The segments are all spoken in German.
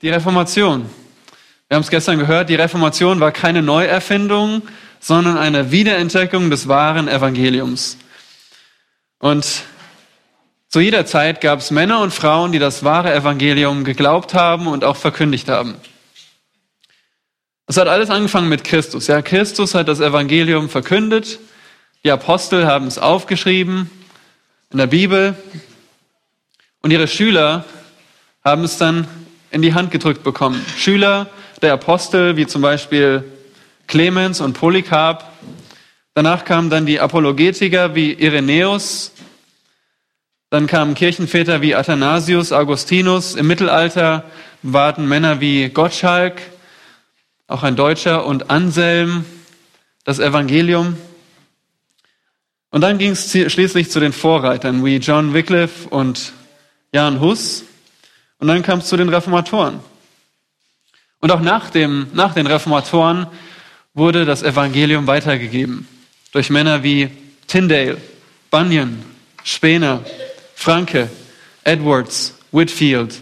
Die Reformation. Wir haben es gestern gehört, die Reformation war keine Neuerfindung, sondern eine Wiederentdeckung des wahren Evangeliums. Und zu jeder Zeit gab es Männer und Frauen, die das wahre Evangelium geglaubt haben und auch verkündigt haben. Es hat alles angefangen mit Christus. Ja, Christus hat das Evangelium verkündet. Die Apostel haben es aufgeschrieben in der Bibel. Und ihre Schüler haben es dann in die Hand gedrückt bekommen. Schüler der Apostel, wie zum Beispiel Clemens und Polycarp. Danach kamen dann die Apologetiker wie Irenäus. Dann kamen Kirchenväter wie Athanasius, Augustinus. Im Mittelalter warten Männer wie Gottschalk, auch ein Deutscher, und Anselm, das Evangelium. Und dann ging es schließlich zu den Vorreitern wie John Wycliffe und Jan Hus. Und dann kam es zu den Reformatoren. Und auch nach, dem, nach den Reformatoren wurde das Evangelium weitergegeben durch Männer wie Tyndale, Bunyan, Spener, Franke, Edwards, Whitfield,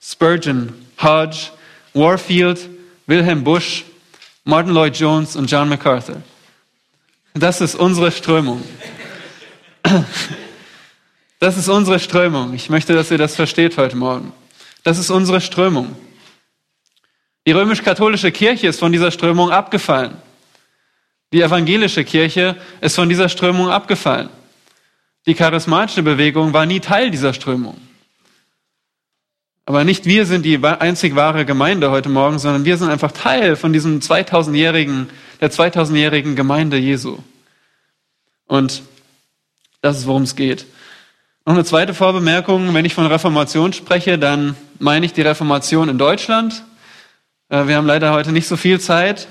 Spurgeon, Hodge, Warfield, Wilhelm Busch, Martin Lloyd Jones und John MacArthur. Das ist unsere Strömung. Das ist unsere Strömung. Ich möchte, dass ihr das versteht heute Morgen. Das ist unsere Strömung. Die römisch-katholische Kirche ist von dieser Strömung abgefallen. Die evangelische Kirche ist von dieser Strömung abgefallen. Die charismatische Bewegung war nie Teil dieser Strömung. Aber nicht wir sind die einzig wahre Gemeinde heute Morgen, sondern wir sind einfach Teil von diesem 2000-jährigen, der 2000-jährigen Gemeinde Jesu. Und das ist, worum es geht. Noch eine zweite Vorbemerkung. Wenn ich von Reformation spreche, dann meine ich die Reformation in Deutschland äh, wir haben leider heute nicht so viel Zeit,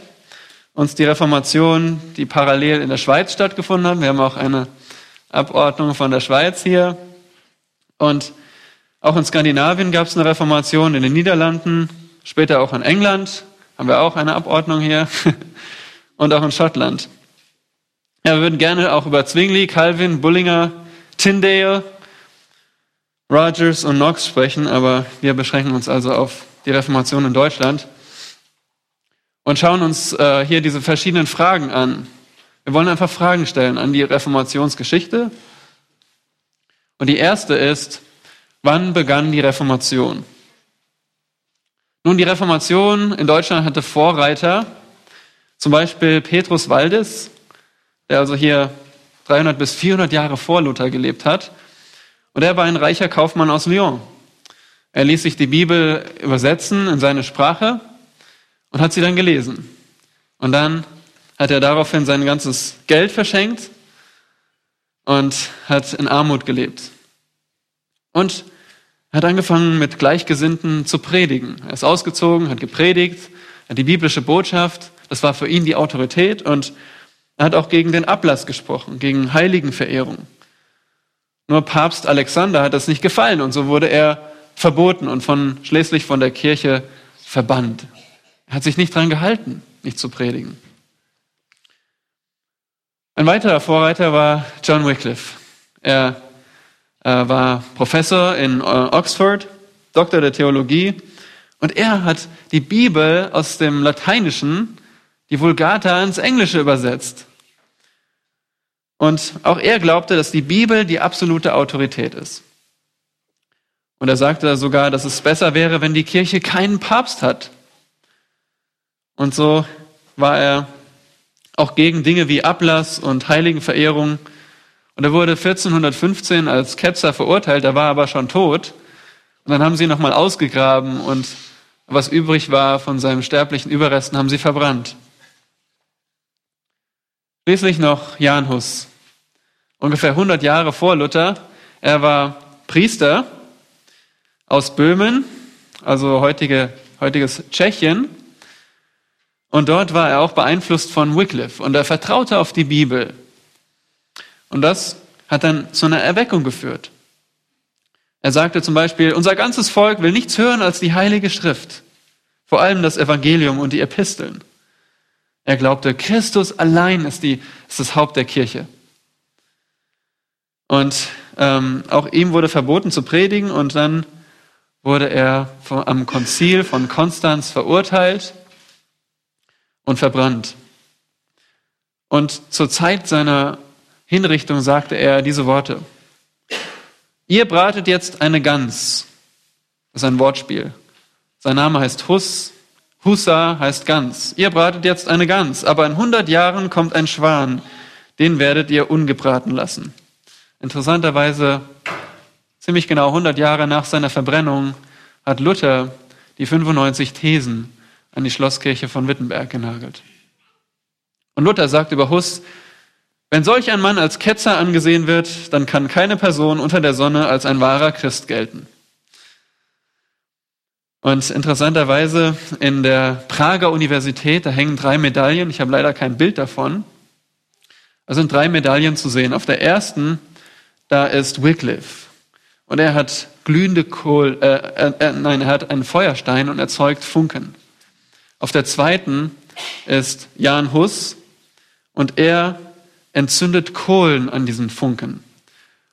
uns die Reformation, die parallel in der Schweiz stattgefunden hat. Wir haben auch eine Abordnung von der Schweiz hier. Und auch in Skandinavien gab es eine Reformation, in den Niederlanden, später auch in England haben wir auch eine Abordnung hier und auch in Schottland. Ja, wir würden gerne auch über Zwingli, Calvin, Bullinger, Tyndale, Rogers und Knox sprechen, aber wir beschränken uns also auf die Reformation in Deutschland und schauen uns äh, hier diese verschiedenen Fragen an. Wir wollen einfach Fragen stellen an die Reformationsgeschichte. Und die erste ist, wann begann die Reformation? Nun, die Reformation in Deutschland hatte Vorreiter, zum Beispiel Petrus Waldes, der also hier 300 bis 400 Jahre vor Luther gelebt hat. Und er war ein reicher Kaufmann aus Lyon. Er ließ sich die Bibel übersetzen in seine Sprache und hat sie dann gelesen. Und dann hat er daraufhin sein ganzes Geld verschenkt und hat in Armut gelebt. Und hat angefangen mit Gleichgesinnten zu predigen. Er ist ausgezogen, hat gepredigt, hat die biblische Botschaft, das war für ihn die Autorität und er hat auch gegen den Ablass gesprochen, gegen Heiligenverehrung. Nur Papst Alexander hat das nicht gefallen und so wurde er verboten und von, schließlich von der Kirche verbannt. Er hat sich nicht dran gehalten, nicht zu predigen. Ein weiterer Vorreiter war John Wycliffe. Er äh, war Professor in äh, Oxford, Doktor der Theologie, und er hat die Bibel aus dem Lateinischen, die Vulgata, ins Englische übersetzt. Und auch er glaubte, dass die Bibel die absolute Autorität ist. Und er sagte sogar, dass es besser wäre, wenn die Kirche keinen Papst hat, und so war er auch gegen Dinge wie Ablass und Heiligenverehrung. Und er wurde 1415 als Ketzer verurteilt, er war aber schon tot. Und dann haben sie ihn nochmal ausgegraben und was übrig war von seinen sterblichen Überresten haben sie verbrannt. Schließlich noch Jan Hus, ungefähr 100 Jahre vor Luther. Er war Priester aus Böhmen, also heutige, heutiges Tschechien. Und dort war er auch beeinflusst von Wycliffe und er vertraute auf die Bibel. Und das hat dann zu einer Erweckung geführt. Er sagte zum Beispiel, unser ganzes Volk will nichts hören als die Heilige Schrift, vor allem das Evangelium und die Episteln. Er glaubte, Christus allein ist, die, ist das Haupt der Kirche. Und ähm, auch ihm wurde verboten zu predigen und dann wurde er am Konzil von Konstanz verurteilt und verbrannt. Und zur Zeit seiner Hinrichtung sagte er diese Worte. Ihr bratet jetzt eine Gans. Das ist ein Wortspiel. Sein Name heißt Hus. Hussa heißt Gans. Ihr bratet jetzt eine Gans, aber in 100 Jahren kommt ein Schwan. Den werdet ihr ungebraten lassen. Interessanterweise, ziemlich genau 100 Jahre nach seiner Verbrennung, hat Luther die 95 Thesen an die Schlosskirche von Wittenberg genagelt. Und Luther sagt über Huss, wenn solch ein Mann als Ketzer angesehen wird, dann kann keine Person unter der Sonne als ein wahrer Christ gelten. Und interessanterweise in der Prager Universität, da hängen drei Medaillen, ich habe leider kein Bild davon, da sind drei Medaillen zu sehen. Auf der ersten, da ist Wycliffe. Und er hat glühende Kohl, äh, äh, nein, er hat einen Feuerstein und erzeugt Funken. Auf der zweiten ist Jan Hus und er entzündet Kohlen an diesen Funken.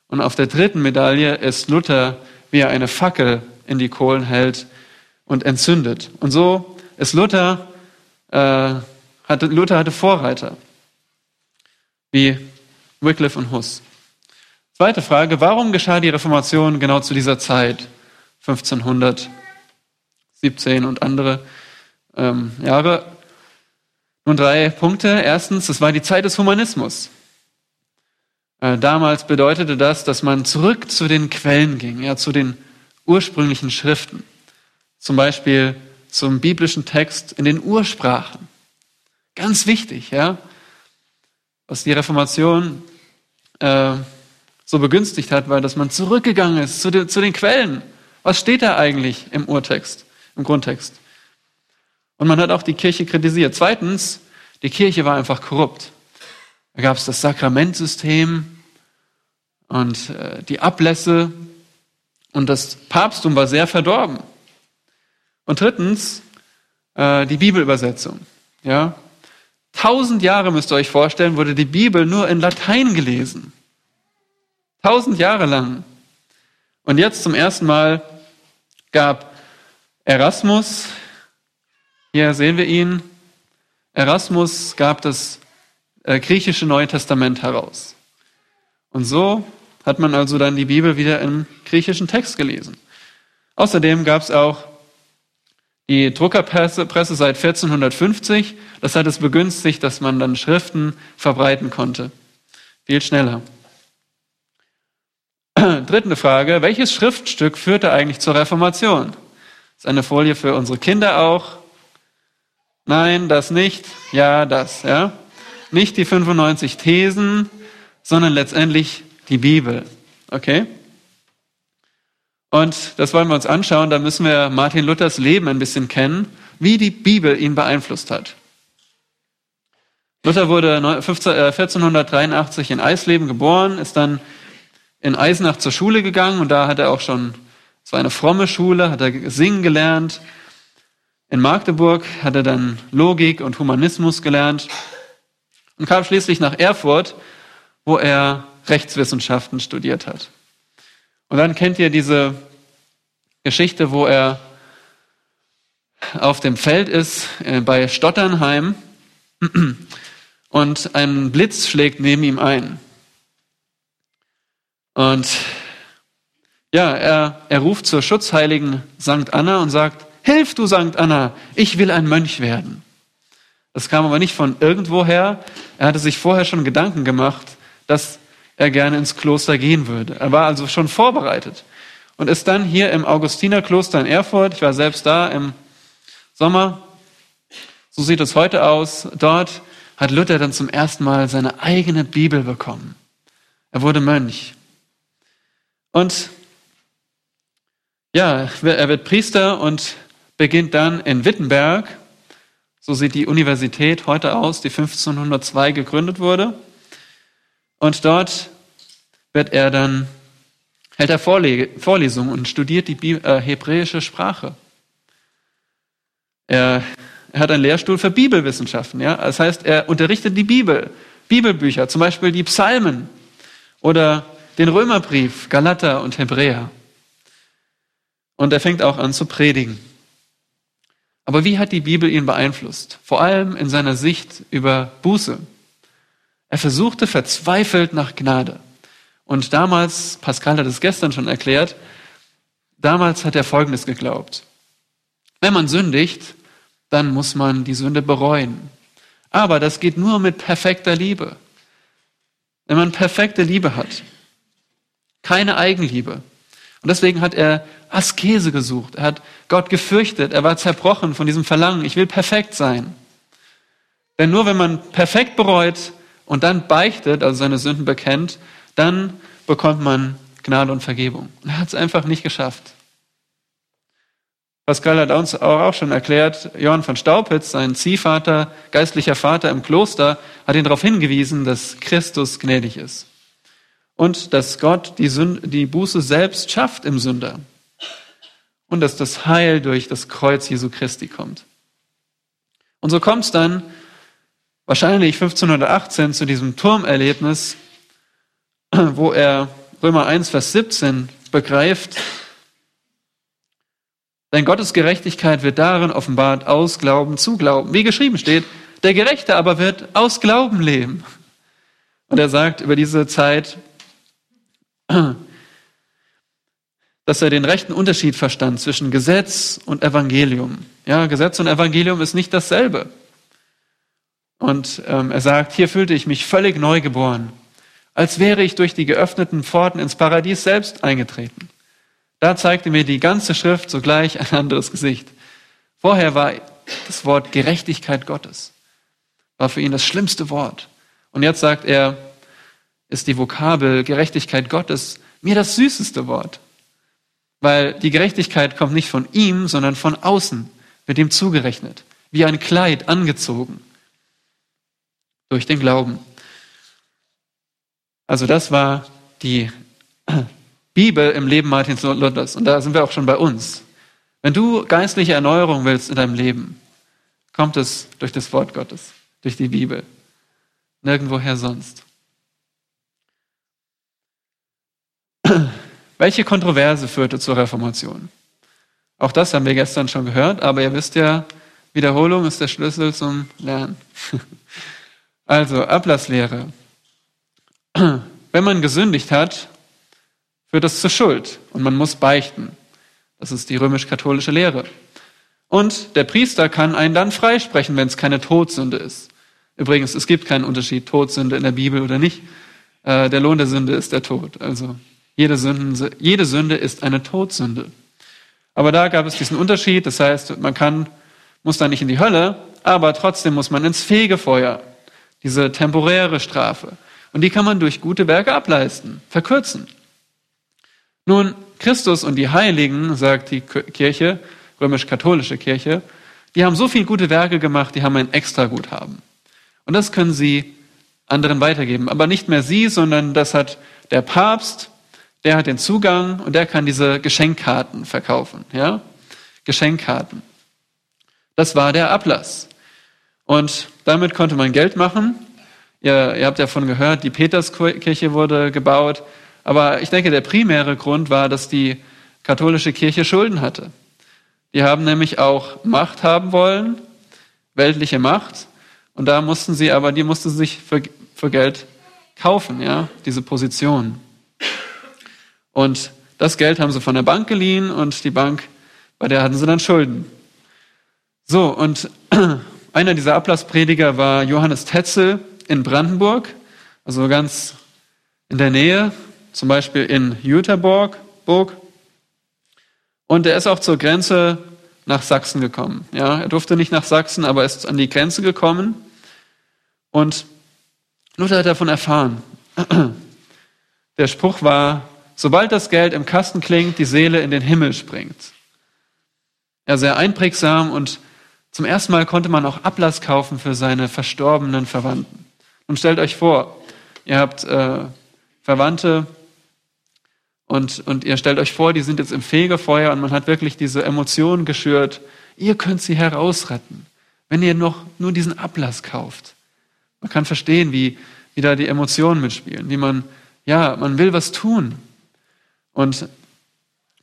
Und auf der dritten Medaille ist Luther, wie er eine Fackel in die Kohlen hält und entzündet. Und so ist Luther, äh, hatte, Luther hatte Vorreiter, wie Wycliffe und Huss. Zweite Frage, warum geschah die Reformation genau zu dieser Zeit, 1517 und andere ähm, Jahre? Nun drei Punkte. Erstens, es war die Zeit des Humanismus. Äh, damals bedeutete das, dass man zurück zu den Quellen ging, ja, zu den ursprünglichen Schriften. Zum Beispiel zum biblischen Text in den Ursprachen. Ganz wichtig, ja. Was die Reformation äh, so begünstigt hat, weil dass man zurückgegangen ist zu, de, zu den Quellen. Was steht da eigentlich im Urtext, im Grundtext? Und man hat auch die Kirche kritisiert. Zweitens, die Kirche war einfach korrupt. Da gab es das Sakramentsystem und äh, die Ablässe und das Papsttum war sehr verdorben. Und drittens, äh, die Bibelübersetzung. Ja, tausend Jahre müsst ihr euch vorstellen, wurde die Bibel nur in Latein gelesen. Tausend Jahre lang. Und jetzt zum ersten Mal gab Erasmus hier sehen wir ihn. Erasmus gab das äh, griechische Neue Testament heraus. Und so hat man also dann die Bibel wieder im griechischen Text gelesen. Außerdem gab es auch die Druckerpresse Presse seit 1450. Das hat es begünstigt, dass man dann Schriften verbreiten konnte. Viel schneller. Dritte Frage. Welches Schriftstück führte eigentlich zur Reformation? Das ist eine Folie für unsere Kinder auch. Nein, das nicht. Ja, das, ja. Nicht die 95 Thesen, sondern letztendlich die Bibel. Okay? Und das wollen wir uns anschauen. Da müssen wir Martin Luthers Leben ein bisschen kennen, wie die Bibel ihn beeinflusst hat. Luther wurde 1483 äh, in Eisleben geboren, ist dann in Eisenach zur Schule gegangen und da hat er auch schon, es war eine fromme Schule, hat er singen gelernt, in Magdeburg hat er dann Logik und Humanismus gelernt und kam schließlich nach Erfurt, wo er Rechtswissenschaften studiert hat. Und dann kennt ihr diese Geschichte, wo er auf dem Feld ist äh, bei Stotternheim und ein Blitz schlägt neben ihm ein. Und ja, er, er ruft zur Schutzheiligen St. Anna und sagt, Hilf, du Sankt Anna, ich will ein Mönch werden. Das kam aber nicht von irgendwoher. Er hatte sich vorher schon Gedanken gemacht, dass er gerne ins Kloster gehen würde. Er war also schon vorbereitet und ist dann hier im Augustinerkloster in Erfurt. Ich war selbst da im Sommer. So sieht es heute aus. Dort hat Luther dann zum ersten Mal seine eigene Bibel bekommen. Er wurde Mönch. Und ja, er wird Priester und beginnt dann in Wittenberg. So sieht die Universität heute aus, die 1502 gegründet wurde. Und dort wird er dann, hält er Vorlesungen und studiert die äh, hebräische Sprache. Er, er, hat einen Lehrstuhl für Bibelwissenschaften. Ja? Das heißt, er unterrichtet die Bibel, Bibelbücher, zum Beispiel die Psalmen oder den Römerbrief, Galater und Hebräer. Und er fängt auch an zu predigen. Aber wie hat die Bibel ihn beeinflusst? Vor allem in seiner Sicht über Buße. Er versuchte verzweifelt nach Gnade. Und damals, Pascal hat es gestern schon erklärt, damals hat er Folgendes geglaubt. Wenn man sündigt, dann muss man die Sünde bereuen. Aber das geht nur mit perfekter Liebe. Wenn man perfekte Liebe hat, keine Eigenliebe. Und deswegen hat er Askese gesucht. Er hat Gott gefürchtet. Er war zerbrochen von diesem Verlangen. Ich will perfekt sein. Denn nur wenn man perfekt bereut und dann beichtet, also seine Sünden bekennt, dann bekommt man Gnade und Vergebung. Er hat es einfach nicht geschafft. Pascal hat uns auch schon erklärt, Johann von Staupitz, sein Ziehvater, geistlicher Vater im Kloster, hat ihn darauf hingewiesen, dass Christus gnädig ist. Und dass Gott die, Sünde, die Buße selbst schafft im Sünder. Und dass das Heil durch das Kreuz Jesu Christi kommt. Und so kommt es dann wahrscheinlich 1518 zu diesem Turmerlebnis, wo er Römer 1, Vers 17 begreift, denn Gottes Gerechtigkeit wird darin offenbart, aus Glauben zu Glauben. Wie geschrieben steht, der Gerechte aber wird aus Glauben leben. Und er sagt über diese Zeit, dass er den rechten Unterschied verstand zwischen Gesetz und Evangelium. Ja, Gesetz und Evangelium ist nicht dasselbe. Und ähm, er sagt, hier fühlte ich mich völlig neu geboren, als wäre ich durch die geöffneten Pforten ins Paradies selbst eingetreten. Da zeigte mir die ganze Schrift sogleich ein anderes Gesicht. Vorher war das Wort Gerechtigkeit Gottes, war für ihn das schlimmste Wort. Und jetzt sagt er, ist die Vokabel Gerechtigkeit Gottes mir das süßeste Wort. Weil die Gerechtigkeit kommt nicht von ihm, sondern von außen, wird ihm zugerechnet, wie ein Kleid angezogen durch den Glauben. Also das war die Bibel im Leben Martins Luthers. Und da sind wir auch schon bei uns. Wenn du geistliche Erneuerung willst in deinem Leben, kommt es durch das Wort Gottes, durch die Bibel. Nirgendwoher sonst. Welche Kontroverse führte zur Reformation? Auch das haben wir gestern schon gehört, aber ihr wisst ja, Wiederholung ist der Schlüssel zum Lernen. Also, Ablasslehre. Wenn man gesündigt hat, führt das zur Schuld und man muss beichten. Das ist die römisch-katholische Lehre. Und der Priester kann einen dann freisprechen, wenn es keine Todsünde ist. Übrigens, es gibt keinen Unterschied, Todsünde in der Bibel oder nicht. Äh, der Lohn der Sünde ist der Tod. Also jede, Sünde, jede Sünde ist eine Todsünde. Aber da gab es diesen Unterschied. Das heißt, man kann, muss da nicht in die Hölle, aber trotzdem muss man ins Fegefeuer. Diese temporäre Strafe. Und die kann man durch gute Werke ableisten, verkürzen. Nun, Christus und die Heiligen, sagt die Kirche, römisch-katholische Kirche, die haben so viel gute Werke gemacht, die haben ein Extraguthaben. Und das können sie anderen weitergeben. Aber nicht mehr sie, sondern das hat der Papst, der hat den Zugang und der kann diese Geschenkkarten verkaufen. Ja? Geschenkkarten. Das war der Ablass. Und damit konnte man Geld machen. Ihr, ihr habt ja von gehört, die Peterskirche wurde gebaut. Aber ich denke, der primäre Grund war, dass die katholische Kirche Schulden hatte. Die haben nämlich auch Macht haben wollen, weltliche Macht. Und da mussten sie aber, die mussten sich für, für Geld kaufen, ja, diese Position. Und das Geld haben sie von der Bank geliehen und die Bank, bei der hatten sie dann Schulden. So, und einer dieser Ablassprediger war Johannes Tetzel in Brandenburg, also ganz in der Nähe zum Beispiel in Jüterborg. Und er ist auch zur Grenze nach Sachsen gekommen. Ja, er durfte nicht nach Sachsen, aber ist an die Grenze gekommen. Und Luther hat davon erfahren. Der Spruch war, sobald das Geld im Kasten klingt, die Seele in den Himmel springt. Ja, sehr einprägsam und zum ersten Mal konnte man auch Ablass kaufen für seine verstorbenen Verwandten. Und stellt euch vor, ihr habt äh, Verwandte, und, und ihr stellt euch vor, die sind jetzt im Fegefeuer und man hat wirklich diese Emotionen geschürt. Ihr könnt sie herausretten, wenn ihr noch nur diesen Ablass kauft. Man kann verstehen, wie, wie da die Emotionen mitspielen, wie man, ja, man will was tun. Und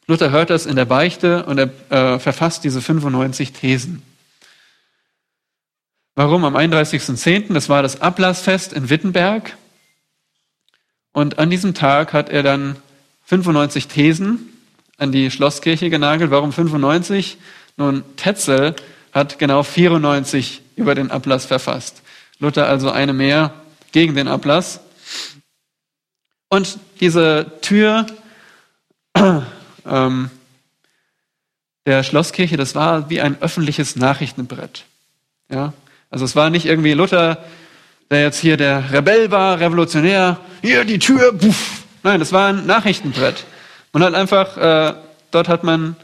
Luther hört das in der Beichte und er äh, verfasst diese 95 Thesen. Warum? Am 31.10., das war das Ablassfest in Wittenberg. Und an diesem Tag hat er dann 95 Thesen an die Schlosskirche genagelt. Warum 95? Nun, Tetzel hat genau 94 über den Ablass verfasst. Luther also eine mehr gegen den Ablass. Und diese Tür ähm, der Schlosskirche, das war wie ein öffentliches Nachrichtenbrett. Ja? Also es war nicht irgendwie Luther, der jetzt hier der Rebell war, Revolutionär, hier die Tür, puff. Nein, das war ein Nachrichtenbrett. Man hat einfach, äh, dort hat man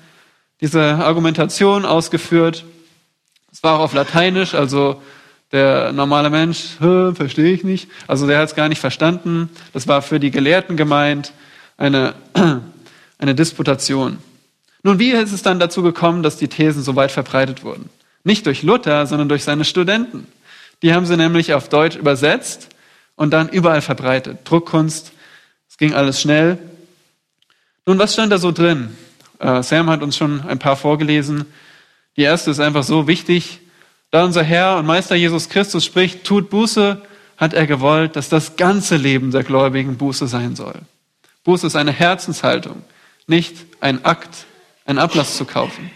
diese Argumentation ausgeführt. Es war auch auf Lateinisch, also der normale Mensch, verstehe ich nicht. Also der hat es gar nicht verstanden. Das war für die Gelehrten gemeint, eine, eine Disputation. Nun, wie ist es dann dazu gekommen, dass die Thesen so weit verbreitet wurden? Nicht durch Luther, sondern durch seine Studenten. Die haben sie nämlich auf Deutsch übersetzt und dann überall verbreitet. Druckkunst, es ging alles schnell. Nun, was stand da so drin? Äh, Sam hat uns schon ein paar vorgelesen. Die erste ist einfach so wichtig. Da unser Herr und Meister Jesus Christus spricht, tut Buße, hat er gewollt, dass das ganze Leben der Gläubigen Buße sein soll. Buße ist eine Herzenshaltung, nicht ein Akt, einen Ablass zu kaufen.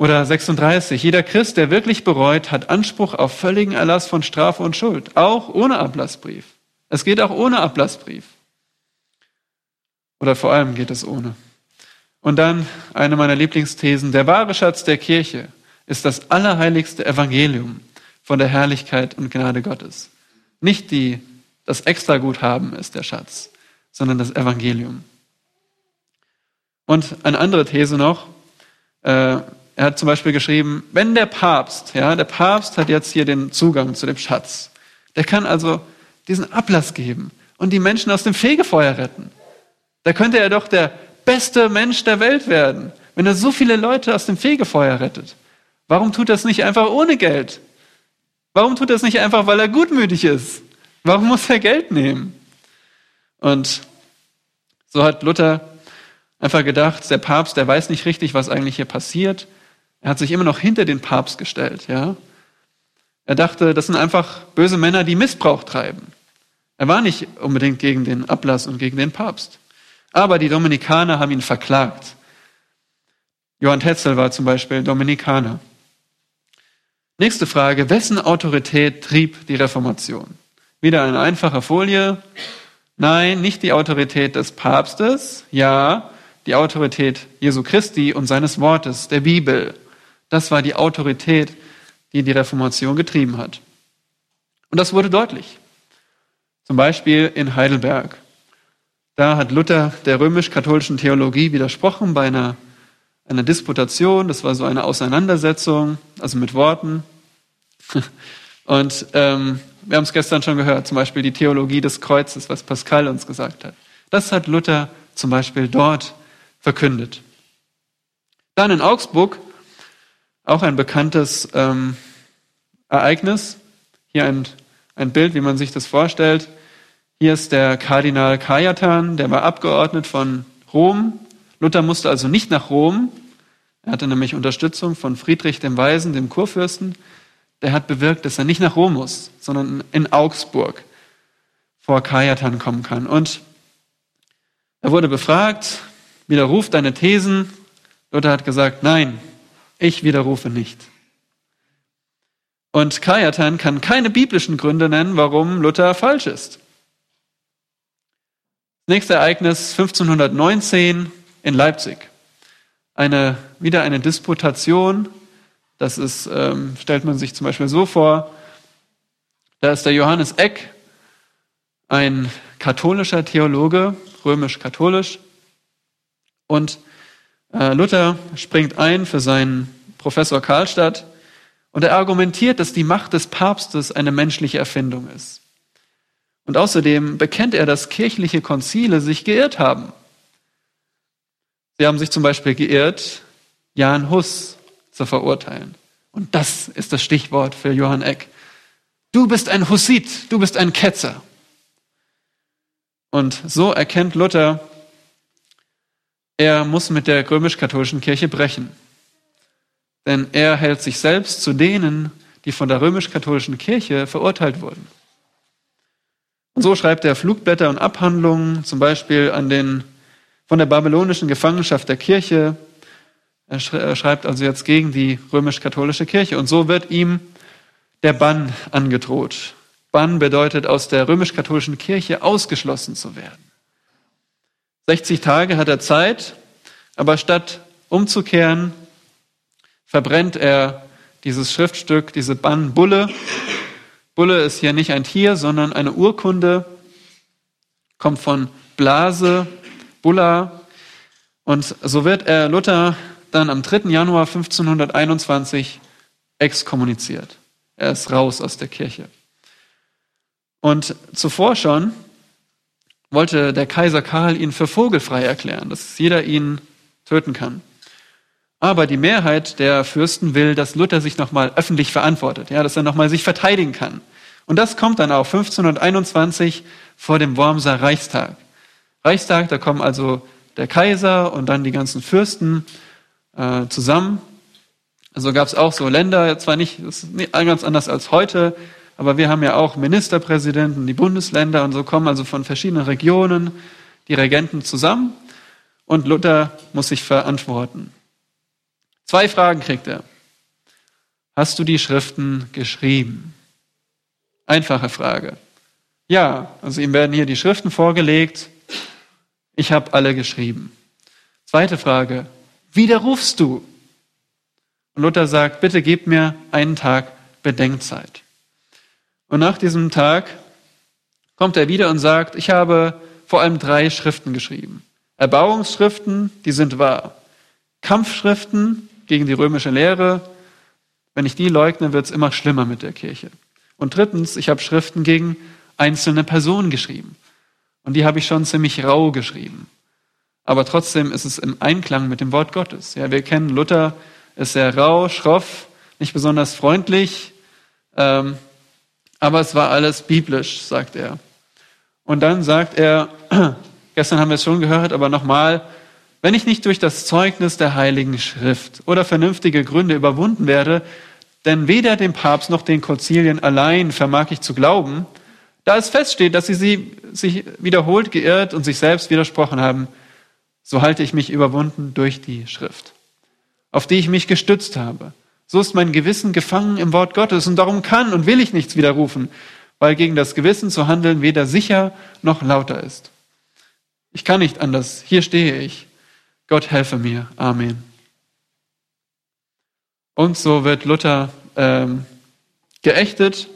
Oder 36. Jeder Christ, der wirklich bereut, hat Anspruch auf völligen Erlass von Strafe und Schuld, auch ohne Ablassbrief. Es geht auch ohne Ablassbrief. Oder vor allem geht es ohne. Und dann eine meiner Lieblingsthesen. Der wahre Schatz der Kirche ist das allerheiligste Evangelium von der Herrlichkeit und Gnade Gottes. Nicht die, das Extraguthaben ist der Schatz, sondern das Evangelium. Und eine andere These noch. Äh, er hat zum Beispiel geschrieben, wenn der Papst, ja, der Papst hat jetzt hier den Zugang zu dem Schatz. Der kann also diesen Ablass geben und die Menschen aus dem Fegefeuer retten. Da könnte er doch der beste Mensch der Welt werden, wenn er so viele Leute aus dem Fegefeuer rettet. Warum tut das nicht einfach ohne Geld? Warum tut das nicht einfach, weil er gutmütig ist? Warum muss er Geld nehmen? Und so hat Luther einfach gedacht, der Papst, der weiß nicht richtig, was eigentlich hier passiert. Er hat sich immer noch hinter den Papst gestellt, ja. Er dachte, das sind einfach böse Männer, die Missbrauch treiben. Er war nicht unbedingt gegen den Ablass und gegen den Papst. Aber die Dominikaner haben ihn verklagt. Johann Tetzel war zum Beispiel Dominikaner. Nächste Frage, wessen Autorität trieb die Reformation? Wieder eine einfache Folie. Nein, nicht die Autorität des Papstes. Ja, die Autorität Jesu Christi und seines Wortes, der Bibel. Das war die Autorität, die die Reformation getrieben hat. Und das wurde deutlich. Zum Beispiel in Heidelberg. Da hat Luther der römisch-katholischen Theologie widersprochen bei einer einer Disputation, das war so eine Auseinandersetzung, also mit Worten. Und ähm, wir haben es gestern schon gehört, zum Beispiel die Theologie des Kreuzes, was Pascal uns gesagt hat. Das hat Luther zum Beispiel dort verkündet. Dann in Augsburg, auch ein bekanntes ähm, Ereignis. Hier ein, ein Bild, wie man sich das vorstellt. Hier ist der Kardinal Kajatan, der war Abgeordnet von Rom. Luther musste also nicht nach Rom, er hatte nämlich Unterstützung von Friedrich dem Weisen, dem Kurfürsten. Der hat bewirkt, dass er nicht nach Rom muss, sondern in Augsburg vor Kajatan kommen kann. Und er wurde befragt, widerruft deine Thesen. Luther hat gesagt, nein, ich widerrufe nicht. Und Kajatan kann keine biblischen Gründe nennen, warum Luther falsch ist. Nächstes Ereignis 1519 in Leipzig eine, wieder eine Disputation. Das ist, ähm, stellt man sich zum Beispiel so vor, da ist der Johannes Eck, ein katholischer Theologe, römisch-katholisch, und Luther springt ein für seinen Professor Karlstadt und er argumentiert, dass die Macht des Papstes eine menschliche Erfindung ist. Und außerdem bekennt er, dass kirchliche Konzile sich geirrt haben. Sie haben sich zum Beispiel geirrt, Jan Hus zu verurteilen. Und das ist das Stichwort für Johann Eck. Du bist ein Hussit, du bist ein Ketzer. Und so erkennt Luther, er muss mit der römisch-katholischen Kirche brechen. Denn er hält sich selbst zu denen, die von der römisch-katholischen Kirche verurteilt wurden. Und so schreibt er Flugblätter und Abhandlungen, zum Beispiel an den, von der babylonischen Gefangenschaft der Kirche. Er schreibt also jetzt gegen die römisch-katholische Kirche. Und so wird ihm der Bann angedroht. Bann bedeutet, aus der römisch-katholischen Kirche ausgeschlossen zu werden. 60 Tage hat er Zeit, aber statt umzukehren, verbrennt er dieses Schriftstück, diese Bannbulle. Bulle ist hier nicht ein Tier, sondern eine Urkunde, kommt von Blase, Bulla. Und so wird er Luther dann am 3. Januar 1521 exkommuniziert. Er ist raus aus der Kirche. Und zuvor schon wollte der Kaiser Karl ihn für vogelfrei erklären, dass jeder ihn töten kann. Aber die Mehrheit der Fürsten will, dass Luther sich nochmal öffentlich verantwortet, ja, dass er nochmal sich verteidigen kann. Und das kommt dann auch 1521 vor dem Wormser Reichstag. Reichstag, da kommen also der Kaiser und dann die ganzen Fürsten äh, zusammen. Also gab es auch so Länder, zwar nicht, das ist nicht ganz anders als heute, aber wir haben ja auch Ministerpräsidenten, die Bundesländer und so kommen also von verschiedenen Regionen die Regenten zusammen und Luther muss sich verantworten. Zwei Fragen kriegt er. Hast du die Schriften geschrieben? Einfache Frage. Ja, also ihm werden hier die Schriften vorgelegt. Ich habe alle geschrieben. Zweite Frage. Widerrufst du? Und Luther sagt, bitte gib mir einen Tag Bedenkzeit. Und nach diesem Tag kommt er wieder und sagt, ich habe vor allem drei Schriften geschrieben. Erbauungsschriften, die sind wahr. Kampfschriften, gegen die römische Lehre. Wenn ich die leugne, wird es immer schlimmer mit der Kirche. Und drittens, ich habe Schriften gegen einzelne Personen geschrieben. Und die habe ich schon ziemlich rau geschrieben. Aber trotzdem ist es im Einklang mit dem Wort Gottes. Ja, wir kennen Luther, ist sehr rau, schroff, nicht besonders freundlich, ähm, aber es war alles biblisch, sagt er. Und dann sagt er, gestern haben wir es schon gehört, aber nochmal, wenn ich nicht durch das Zeugnis der Heiligen Schrift oder vernünftige Gründe überwunden werde, denn weder dem Papst noch den Konzilien allein vermag ich zu glauben, da es feststeht, dass sie, sie sich wiederholt geirrt und sich selbst widersprochen haben, so halte ich mich überwunden durch die Schrift, auf die ich mich gestützt habe. So ist mein Gewissen gefangen im Wort Gottes und darum kann und will ich nichts widerrufen, weil gegen das Gewissen zu handeln weder sicher noch lauter ist. Ich kann nicht anders. Hier stehe ich. Gott helfe mir. Amen. Und so wird Luther ähm, geächtet.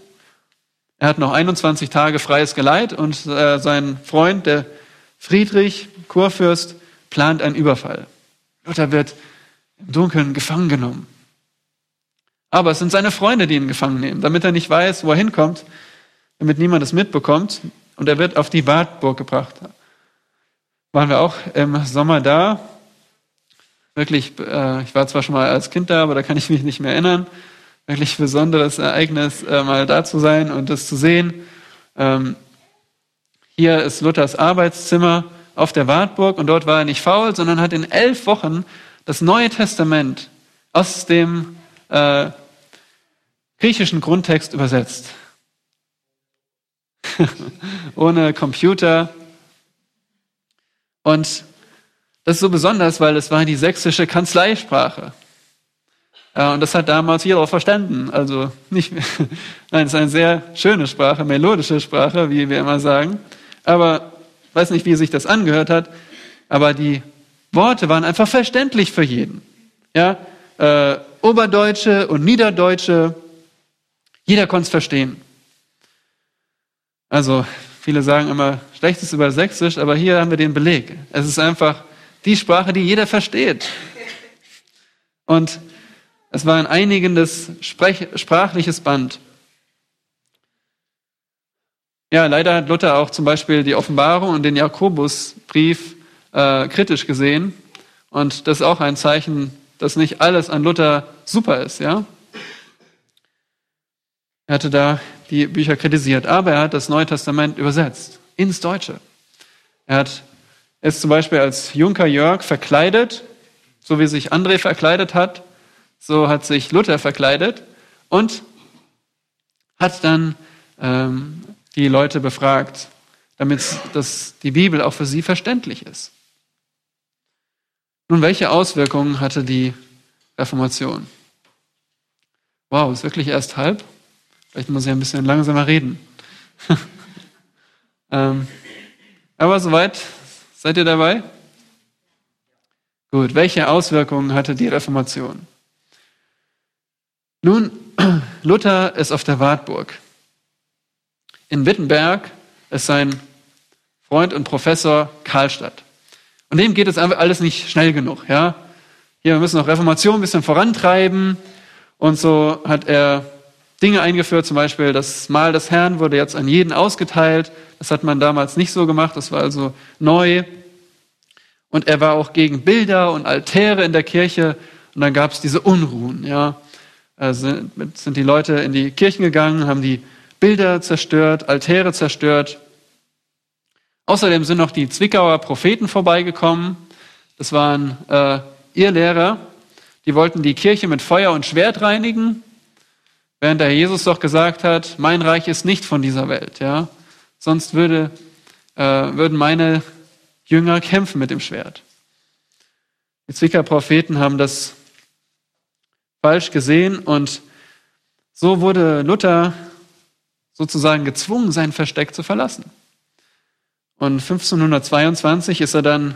Er hat noch 21 Tage freies Geleit und äh, sein Freund, der Friedrich, Kurfürst, plant einen Überfall. Luther wird im Dunkeln gefangen genommen. Aber es sind seine Freunde, die ihn gefangen nehmen, damit er nicht weiß, wo er hinkommt, damit niemand es mitbekommt. Und er wird auf die Wartburg gebracht. Waren wir auch im Sommer da wirklich, äh, ich war zwar schon mal als Kind da, aber da kann ich mich nicht mehr erinnern. Wirklich besonderes Ereignis, äh, mal da zu sein und das zu sehen. Ähm, hier ist Luthers Arbeitszimmer auf der Wartburg und dort war er nicht faul, sondern hat in elf Wochen das Neue Testament aus dem äh, griechischen Grundtext übersetzt. Ohne Computer. Und das ist so besonders, weil es war die sächsische Kanzleisprache. Und das hat damals jeder verstanden. Also nicht, nein, es ist eine sehr schöne Sprache, melodische Sprache, wie wir immer sagen. Aber ich weiß nicht, wie sich das angehört hat. Aber die Worte waren einfach verständlich für jeden. Ja, äh, Oberdeutsche und Niederdeutsche, jeder konnte es verstehen. Also viele sagen immer schlechtes über Sächsisch, aber hier haben wir den Beleg. Es ist einfach die Sprache, die jeder versteht. Und es war ein einigendes Sprech sprachliches Band. Ja, leider hat Luther auch zum Beispiel die Offenbarung und den Jakobusbrief äh, kritisch gesehen. Und das ist auch ein Zeichen, dass nicht alles an Luther super ist, ja. Er hatte da die Bücher kritisiert, aber er hat das Neue Testament übersetzt ins Deutsche. Er hat ist zum Beispiel als Junker Jörg verkleidet, so wie sich André verkleidet hat, so hat sich Luther verkleidet und hat dann ähm, die Leute befragt, damit das, die Bibel auch für sie verständlich ist. Nun, welche Auswirkungen hatte die Reformation? Wow, ist wirklich erst halb? Vielleicht muss ich ein bisschen langsamer reden. ähm, aber soweit, seid ihr dabei? Gut, welche Auswirkungen hatte die Reformation? Nun, Luther ist auf der Wartburg. In Wittenberg ist sein Freund und Professor Karlstadt. Und dem geht es alles nicht schnell genug. Ja? Hier, wir müssen noch Reformation ein bisschen vorantreiben. Und so hat er Dinge eingeführt, zum Beispiel das Mahl des Herrn wurde jetzt an jeden ausgeteilt. Das hat man damals nicht so gemacht, das war also neu. Und er war auch gegen Bilder und Altäre in der Kirche. Und dann gab es diese Unruhen. Ja, also sind die Leute in die Kirchen gegangen, haben die Bilder zerstört, Altäre zerstört. Außerdem sind noch die Zwickauer Propheten vorbeigekommen. Das waren äh, Irrlehrer, die wollten die Kirche mit Feuer und Schwert reinigen, während der Jesus doch gesagt hat, mein Reich ist nicht von dieser Welt. Ja? Sonst würde, äh, würden meine Jünger kämpfen mit dem Schwert. Die Zwickauer Propheten haben das falsch gesehen und so wurde Luther sozusagen gezwungen, sein Versteck zu verlassen. Und 1522 ist er dann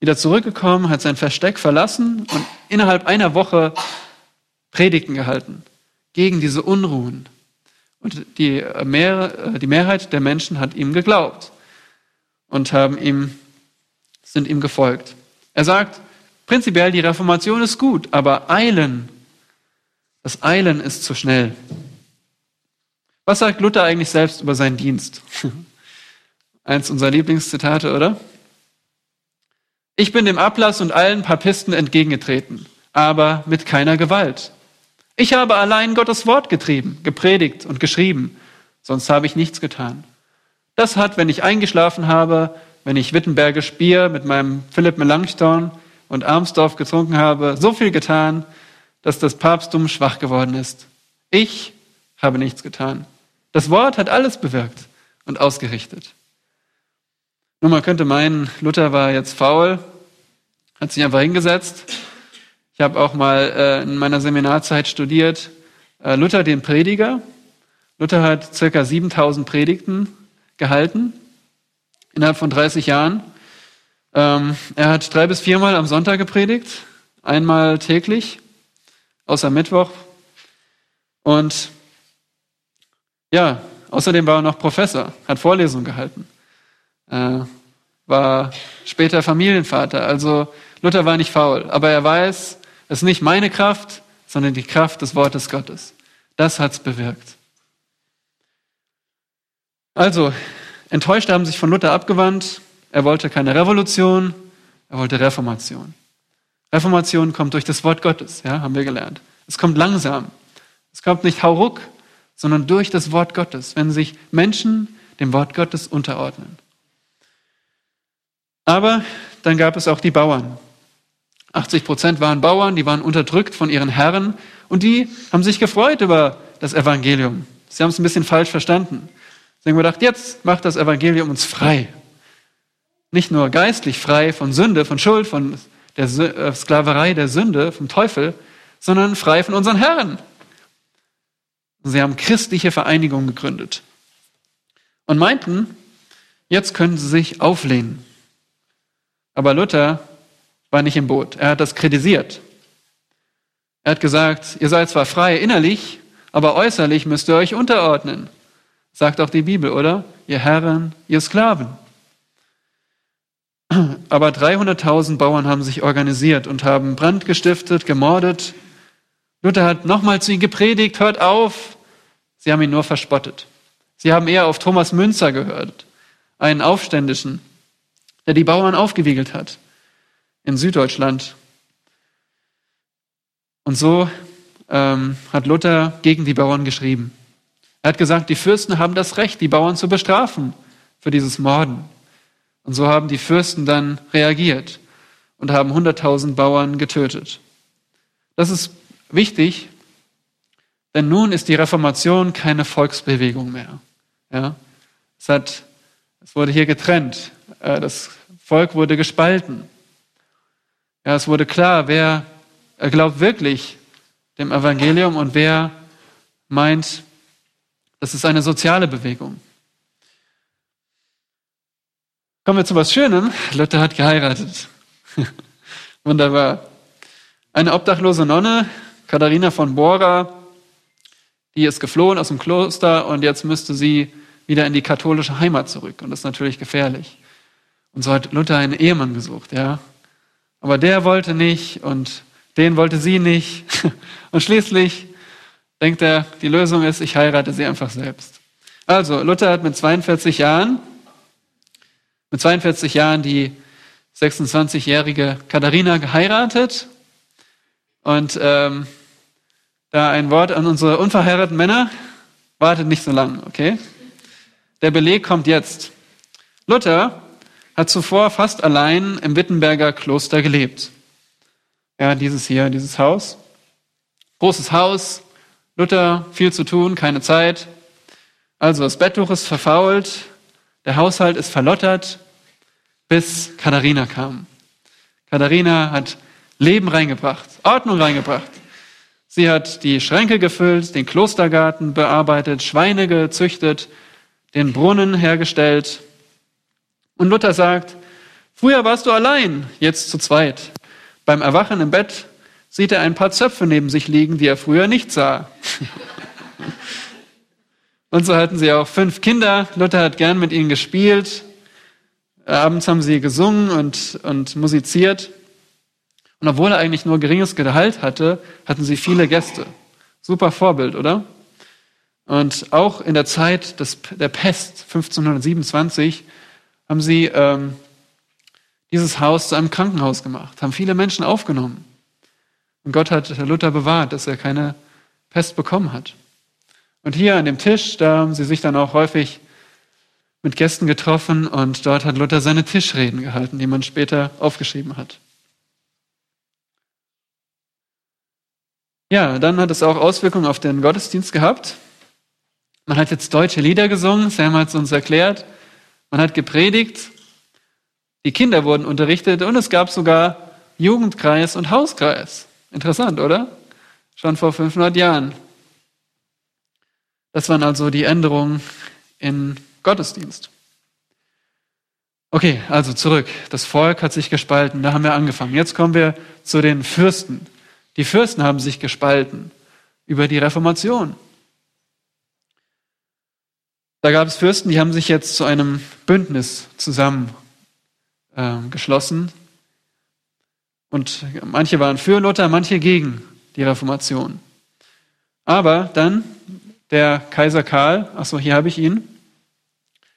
wieder zurückgekommen, hat sein Versteck verlassen und innerhalb einer Woche Predigten gehalten gegen diese Unruhen. Und die, Mehr, die Mehrheit der Menschen hat ihm geglaubt und haben ihm, sind ihm gefolgt. Er sagt, prinzipiell die Reformation ist gut, aber Eilen, das Eilen ist zu schnell. Was sagt Luther eigentlich selbst über seinen Dienst? Eins unserer Lieblingszitate, oder? Ich bin dem Ablass und allen Papisten entgegengetreten, aber mit keiner Gewalt. Ich habe allein Gottes Wort getrieben, gepredigt und geschrieben, sonst habe ich nichts getan. Das hat, wenn ich eingeschlafen habe, wenn ich Wittenbergisch Bier mit meinem Philipp Melanchthon und Armsdorf getrunken habe, so viel getan, dass das Papsttum schwach geworden ist. Ich habe nichts getan. Das Wort hat alles bewirkt und ausgerichtet. Nun, man könnte meinen, Luther war jetzt faul, hat sich einfach hingesetzt. Ich habe auch mal äh, in meiner Seminarzeit studiert, äh, Luther den Prediger. Luther hat circa 7000 Predigten gehalten innerhalb von 30 Jahren. Ähm, er hat drei bis viermal am Sonntag gepredigt, einmal täglich, außer Mittwoch. Und ja, außerdem war er noch Professor, hat Vorlesungen gehalten äh, war später Familienvater. Also Luther war nicht faul, aber er weiß, es ist nicht meine Kraft, sondern die Kraft des Wortes Gottes. Das hat's bewirkt. Also, Enttäuschte haben sich von Luther abgewandt. Er wollte keine Revolution, er wollte Reformation. Reformation kommt durch das Wort Gottes, ja, haben wir gelernt. Es kommt langsam. Es kommt nicht hauruck, sondern durch das Wort Gottes, wenn sich Menschen dem Wort Gottes unterordnen. Aber dann gab es auch die Bauern. 80 Prozent waren Bauern, die waren unterdrückt von ihren Herren und die haben sich gefreut über das Evangelium. Sie haben es ein bisschen falsch verstanden. Sie haben gedacht, jetzt macht das Evangelium uns frei. Nicht nur geistlich frei von Sünde, von Schuld, von der äh, Sklaverei der Sünde, vom Teufel, sondern frei von unseren Herren. Sie haben christliche Vereinigungen gegründet und meinten, jetzt können sie sich auflehnen. Aber Luther war nicht im Boot. Er hat das kritisiert. Er hat gesagt, ihr seid zwar frei innerlich, aber äußerlich müsst ihr euch unterordnen. Sagt auch die Bibel, oder? Ihr Herren, ihr Sklaven. Aber 300.000 Bauern haben sich organisiert und haben Brand gestiftet, gemordet. Luther hat nochmal zu ihnen gepredigt, hört auf. Sie haben ihn nur verspottet. Sie haben eher auf Thomas Münzer gehört, einen Aufständischen, der die Bauern aufgewiegelt hat in Süddeutschland. Und so ähm, hat Luther gegen die Bauern geschrieben. Er hat gesagt, die Fürsten haben das Recht, die Bauern zu bestrafen für dieses Morden. Und so haben die Fürsten dann reagiert und haben 100.000 Bauern getötet. Das ist wichtig, denn nun ist die Reformation keine Volksbewegung mehr. Ja? Es, hat, es wurde hier getrennt. Äh, das Volk wurde gespalten. Ja, es wurde klar, wer glaubt wirklich dem Evangelium und wer meint, das ist eine soziale Bewegung. Kommen wir zu was Schönem. Luther hat geheiratet. Wunderbar. Eine obdachlose Nonne, Katharina von Bora, die ist geflohen aus dem Kloster und jetzt müsste sie wieder in die katholische Heimat zurück. Und das ist natürlich gefährlich. Und so hat Luther einen Ehemann gesucht, ja. Aber der wollte nicht und den wollte sie nicht. Und schließlich denkt er, die Lösung ist, ich heirate sie einfach selbst. Also, Luther hat mit 42 Jahren, mit 42 Jahren die 26-jährige Katharina geheiratet. Und ähm, da ein Wort an unsere unverheirateten Männer, wartet nicht so lang, okay? Der Beleg kommt jetzt. Luther hat zuvor fast allein im Wittenberger Kloster gelebt. Ja, dieses hier, dieses Haus. Großes Haus, Luther, viel zu tun, keine Zeit. Also das Betttuch ist verfault, der Haushalt ist verlottert, bis Katharina kam. Katharina hat Leben reingebracht, Ordnung reingebracht. Sie hat die Schränke gefüllt, den Klostergarten bearbeitet, Schweine gezüchtet, den Brunnen hergestellt. Und Luther sagt, früher warst du allein, jetzt zu zweit. Beim Erwachen im Bett sieht er ein paar Zöpfe neben sich liegen, die er früher nicht sah. Und so hatten sie auch fünf Kinder. Luther hat gern mit ihnen gespielt. Abends haben sie gesungen und, und musiziert. Und obwohl er eigentlich nur geringes Gehalt hatte, hatten sie viele Gäste. Super Vorbild, oder? Und auch in der Zeit des, der Pest 1527 haben sie ähm, dieses Haus zu einem Krankenhaus gemacht, haben viele Menschen aufgenommen. Und Gott hat Luther bewahrt, dass er keine Pest bekommen hat. Und hier an dem Tisch, da haben sie sich dann auch häufig mit Gästen getroffen und dort hat Luther seine Tischreden gehalten, die man später aufgeschrieben hat. Ja, dann hat es auch Auswirkungen auf den Gottesdienst gehabt. Man hat jetzt deutsche Lieder gesungen, Sam hat es uns erklärt. Man hat gepredigt die Kinder wurden unterrichtet und es gab sogar Jugendkreis und Hauskreis. Interessant, oder? Schon vor 500 Jahren. Das waren also die Änderungen in Gottesdienst. Okay, also zurück. Das Volk hat sich gespalten. Da haben wir angefangen. Jetzt kommen wir zu den Fürsten. Die Fürsten haben sich gespalten über die Reformation. Da gab es Fürsten, die haben sich jetzt zu einem Bündnis zusammen äh, geschlossen. Und manche waren für Luther, manche gegen die Reformation. Aber dann der Kaiser Karl, achso, hier habe ich ihn,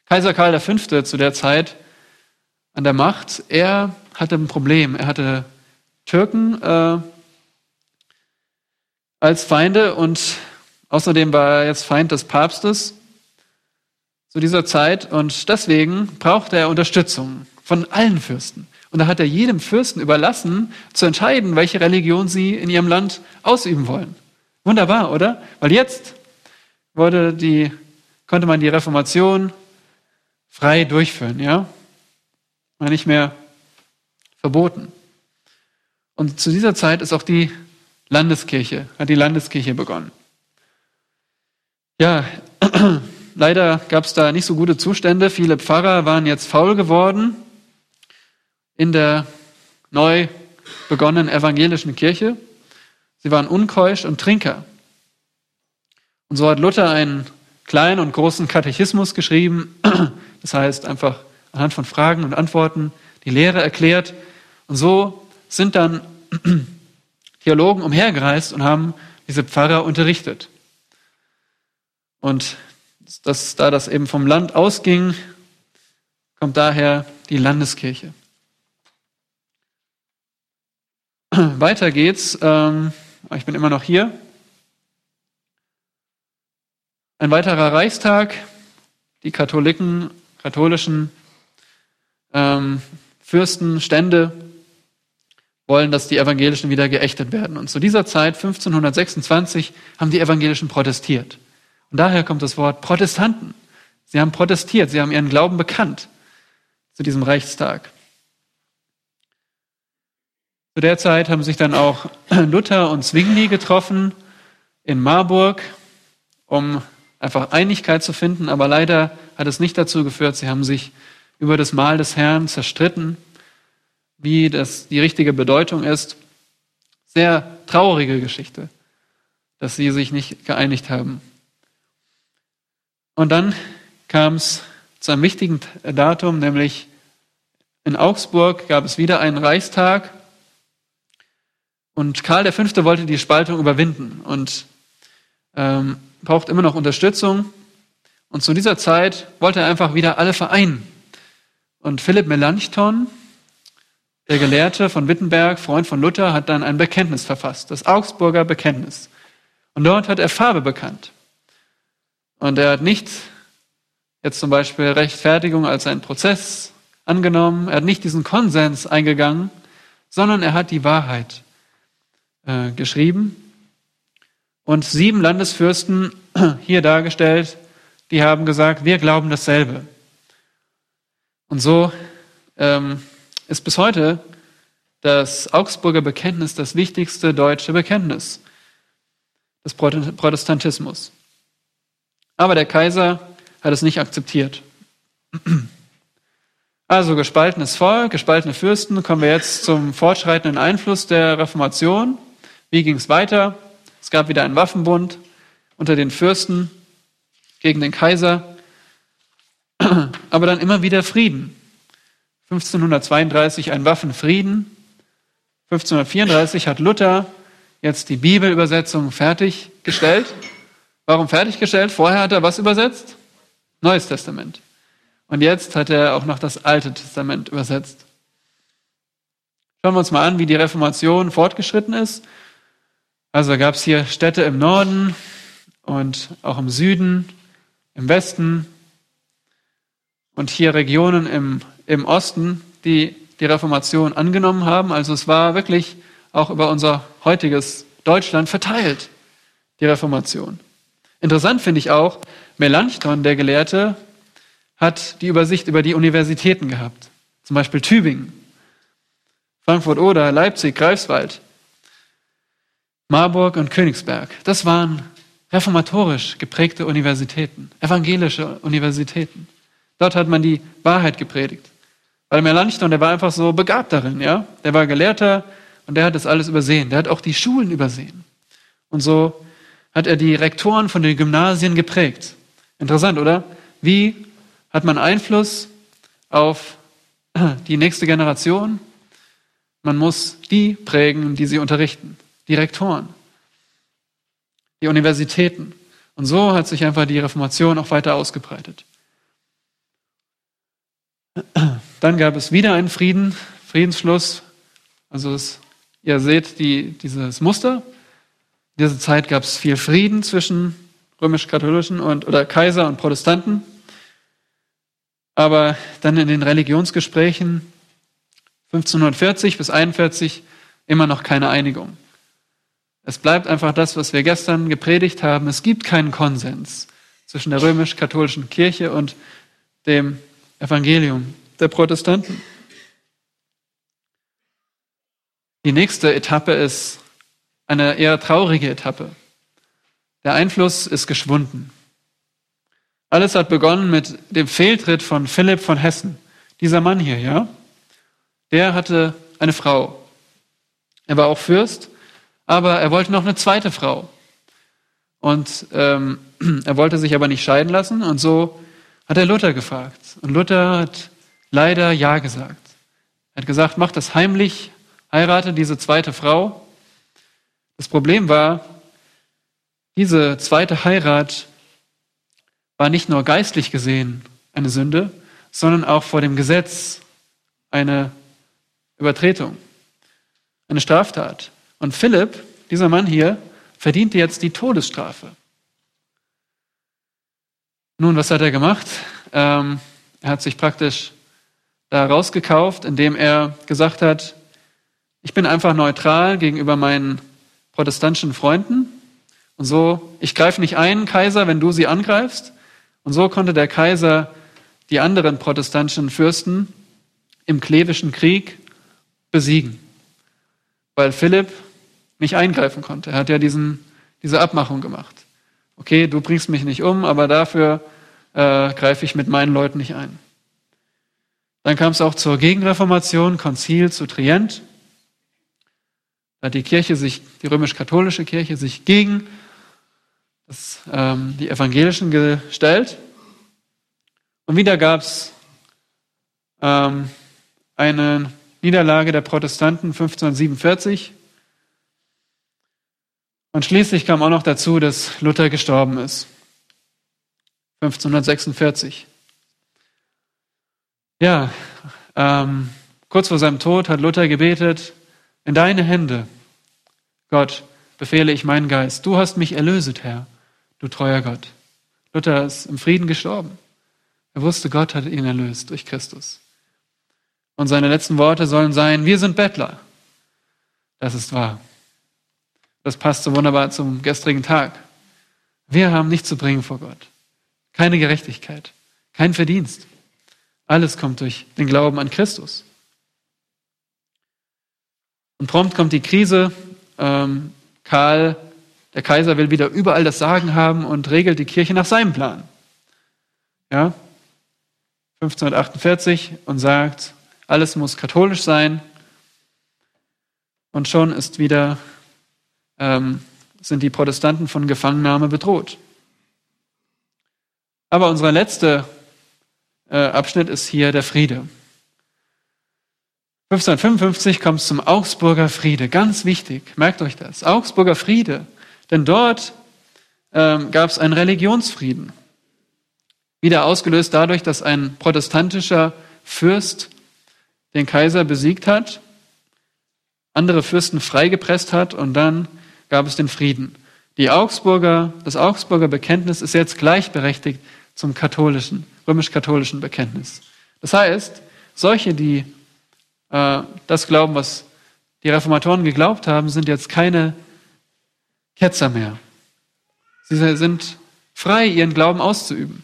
Kaiser Karl V. zu der Zeit an der Macht, er hatte ein Problem. Er hatte Türken äh, als Feinde und außerdem war er jetzt Feind des Papstes zu dieser Zeit und deswegen brauchte er Unterstützung von allen Fürsten. Und da hat er jedem Fürsten überlassen, zu entscheiden, welche Religion sie in ihrem Land ausüben wollen. Wunderbar, oder? Weil jetzt wurde die, konnte man die Reformation frei durchführen, ja? War nicht mehr verboten. Und zu dieser Zeit ist auch die Landeskirche, hat die Landeskirche begonnen. Ja, leider gab es da nicht so gute Zustände. Viele Pfarrer waren jetzt faul geworden in der neu begonnenen evangelischen Kirche. Sie waren unkeusch und Trinker. Und so hat Luther einen kleinen und großen Katechismus geschrieben. Das heißt einfach anhand von Fragen und Antworten die Lehre erklärt. Und so sind dann Theologen umhergereist und haben diese Pfarrer unterrichtet. Und das, da das eben vom Land ausging, kommt daher die Landeskirche. Weiter geht's. Ähm, ich bin immer noch hier. Ein weiterer Reichstag. Die Katholiken, katholischen ähm, Fürsten, Stände wollen, dass die Evangelischen wieder geächtet werden. Und zu dieser Zeit, 1526, haben die Evangelischen protestiert. Und daher kommt das Wort Protestanten. Sie haben protestiert, sie haben ihren Glauben bekannt zu diesem Reichstag. Zu der Zeit haben sich dann auch Luther und Zwingli getroffen in Marburg, um einfach Einigkeit zu finden, aber leider hat es nicht dazu geführt, sie haben sich über das Mahl des Herrn zerstritten wie das die richtige Bedeutung ist. Sehr traurige Geschichte, dass sie sich nicht geeinigt haben. Und dann kam es zu einem wichtigen Datum, nämlich in Augsburg gab es wieder einen Reichstag und Karl V. wollte die Spaltung überwinden und ähm, braucht immer noch Unterstützung. Und zu dieser Zeit wollte er einfach wieder alle vereinen. Und Philipp Melanchthon, der Gelehrte von Wittenberg, Freund von Luther, hat dann ein Bekenntnis verfasst, das Augsburger Bekenntnis. Und dort hat er Farbe bekannt. Und er hat nicht jetzt zum Beispiel Rechtfertigung als einen Prozess angenommen, er hat nicht diesen Konsens eingegangen, sondern er hat die Wahrheit äh, geschrieben. Und sieben Landesfürsten hier dargestellt, die haben gesagt, wir glauben dasselbe. Und so ähm, ist bis heute das Augsburger Bekenntnis das wichtigste deutsche Bekenntnis des Protestantismus. Aber der Kaiser hat es nicht akzeptiert. Also gespaltenes Volk, gespaltene Fürsten, kommen wir jetzt zum fortschreitenden Einfluss der Reformation. Wie ging es weiter? Es gab wieder einen Waffenbund unter den Fürsten gegen den Kaiser, aber dann immer wieder Frieden. 1532 ein Waffenfrieden. 1534 hat Luther jetzt die Bibelübersetzung fertiggestellt. Warum fertiggestellt? Vorher hat er was übersetzt? Neues Testament. Und jetzt hat er auch noch das Alte Testament übersetzt. Schauen wir uns mal an, wie die Reformation fortgeschritten ist. Also gab es hier Städte im Norden und auch im Süden, im Westen und hier Regionen im im Osten, die die Reformation angenommen haben. Also es war wirklich auch über unser heutiges Deutschland verteilt, die Reformation. Interessant finde ich auch, Melanchthon, der Gelehrte, hat die Übersicht über die Universitäten gehabt. Zum Beispiel Tübingen, Frankfurt oder Leipzig, Greifswald, Marburg und Königsberg. Das waren reformatorisch geprägte Universitäten, evangelische Universitäten. Dort hat man die Wahrheit gepredigt. Weil Melanchthon, der war einfach so begabt darin, ja. Der war Gelehrter und der hat das alles übersehen. Der hat auch die Schulen übersehen. Und so hat er die Rektoren von den Gymnasien geprägt. Interessant, oder? Wie hat man Einfluss auf die nächste Generation? Man muss die prägen, die sie unterrichten. Die Rektoren. Die Universitäten. Und so hat sich einfach die Reformation auch weiter ausgebreitet. Dann gab es wieder einen Frieden, Friedensschluss. Also es, ihr seht die, dieses Muster. In dieser Zeit gab es viel Frieden zwischen römisch-katholischen und oder Kaiser und Protestanten. Aber dann in den Religionsgesprächen 1540 bis 41 immer noch keine Einigung. Es bleibt einfach das, was wir gestern gepredigt haben. Es gibt keinen Konsens zwischen der römisch-katholischen Kirche und dem Evangelium der Protestanten. Die nächste Etappe ist eine eher traurige Etappe. Der Einfluss ist geschwunden. Alles hat begonnen mit dem Fehltritt von Philipp von Hessen. Dieser Mann hier, ja? Der hatte eine Frau. Er war auch Fürst, aber er wollte noch eine zweite Frau. Und ähm, er wollte sich aber nicht scheiden lassen und so hat er Luther gefragt. Und Luther hat leider Ja gesagt. Er hat gesagt, mach das heimlich, heirate diese zweite Frau. Das Problem war, diese zweite Heirat war nicht nur geistlich gesehen eine Sünde, sondern auch vor dem Gesetz eine Übertretung, eine Straftat. Und Philipp, dieser Mann hier, verdiente jetzt die Todesstrafe. Nun, was hat er gemacht? Ähm, er hat sich praktisch da rausgekauft, indem er gesagt hat, ich bin einfach neutral gegenüber meinen protestantischen Freunden. Und so, ich greife nicht ein, Kaiser, wenn du sie angreifst. Und so konnte der Kaiser die anderen protestantischen Fürsten im Klevischen Krieg besiegen, weil Philipp nicht eingreifen konnte. Er hat ja diesen, diese Abmachung gemacht. Okay, du bringst mich nicht um, aber dafür äh, greife ich mit meinen Leuten nicht ein. Dann kam es auch zur Gegenreformation, Konzil zu Trient. Da die Kirche sich, die römisch-katholische Kirche sich gegen das, ähm, die Evangelischen gestellt. Und wieder gab es ähm, eine Niederlage der Protestanten 1547. Und schließlich kam auch noch dazu, dass Luther gestorben ist. 1546. Ja, ähm, kurz vor seinem Tod hat Luther gebetet, in deine Hände, Gott, befehle ich meinen Geist. Du hast mich erlöset, Herr, du treuer Gott. Luther ist im Frieden gestorben. Er wusste, Gott hat ihn erlöst durch Christus. Und seine letzten Worte sollen sein, wir sind Bettler. Das ist wahr. Das passt so wunderbar zum gestrigen Tag. Wir haben nichts zu bringen vor Gott. Keine Gerechtigkeit, kein Verdienst. Alles kommt durch den Glauben an Christus. Und prompt kommt die Krise. Ähm, Karl, der Kaiser, will wieder überall das Sagen haben und regelt die Kirche nach seinem Plan. Ja, 1548 und sagt, alles muss katholisch sein. Und schon ist wieder, ähm, sind die Protestanten von Gefangennahme bedroht. Aber unser letzter äh, Abschnitt ist hier der Friede. 1555 kommt es zum Augsburger Friede. Ganz wichtig, merkt euch das. Augsburger Friede. Denn dort ähm, gab es einen Religionsfrieden. Wieder ausgelöst dadurch, dass ein protestantischer Fürst den Kaiser besiegt hat, andere Fürsten freigepresst hat und dann gab es den Frieden. Die Augsburger, das Augsburger Bekenntnis ist jetzt gleichberechtigt zum katholischen, römisch-katholischen Bekenntnis. Das heißt, solche, die äh, das glauben, was die Reformatoren geglaubt haben, sind jetzt keine Ketzer mehr. Sie sind frei, ihren Glauben auszuüben.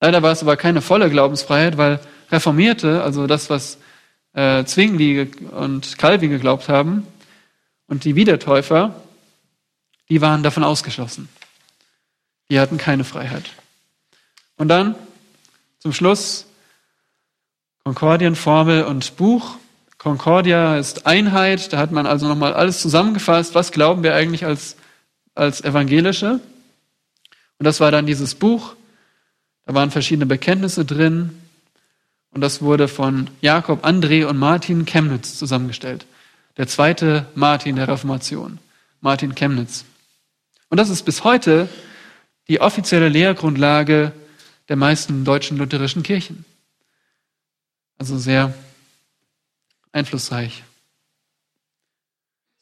Leider war es aber keine volle Glaubensfreiheit, weil Reformierte, also das, was äh, Zwingli und Calvin geglaubt haben, und die Wiedertäufer, die waren davon ausgeschlossen. Die hatten keine Freiheit. Und dann zum Schluss Konkordienformel und Buch. Concordia ist Einheit, da hat man also nochmal alles zusammengefasst, was glauben wir eigentlich als, als Evangelische. Und das war dann dieses Buch, da waren verschiedene Bekenntnisse drin, und das wurde von Jakob, André und Martin Chemnitz zusammengestellt. Der zweite Martin der Reformation, Martin Chemnitz. Und das ist bis heute die offizielle Lehrgrundlage der meisten deutschen lutherischen Kirchen. Also sehr einflussreich.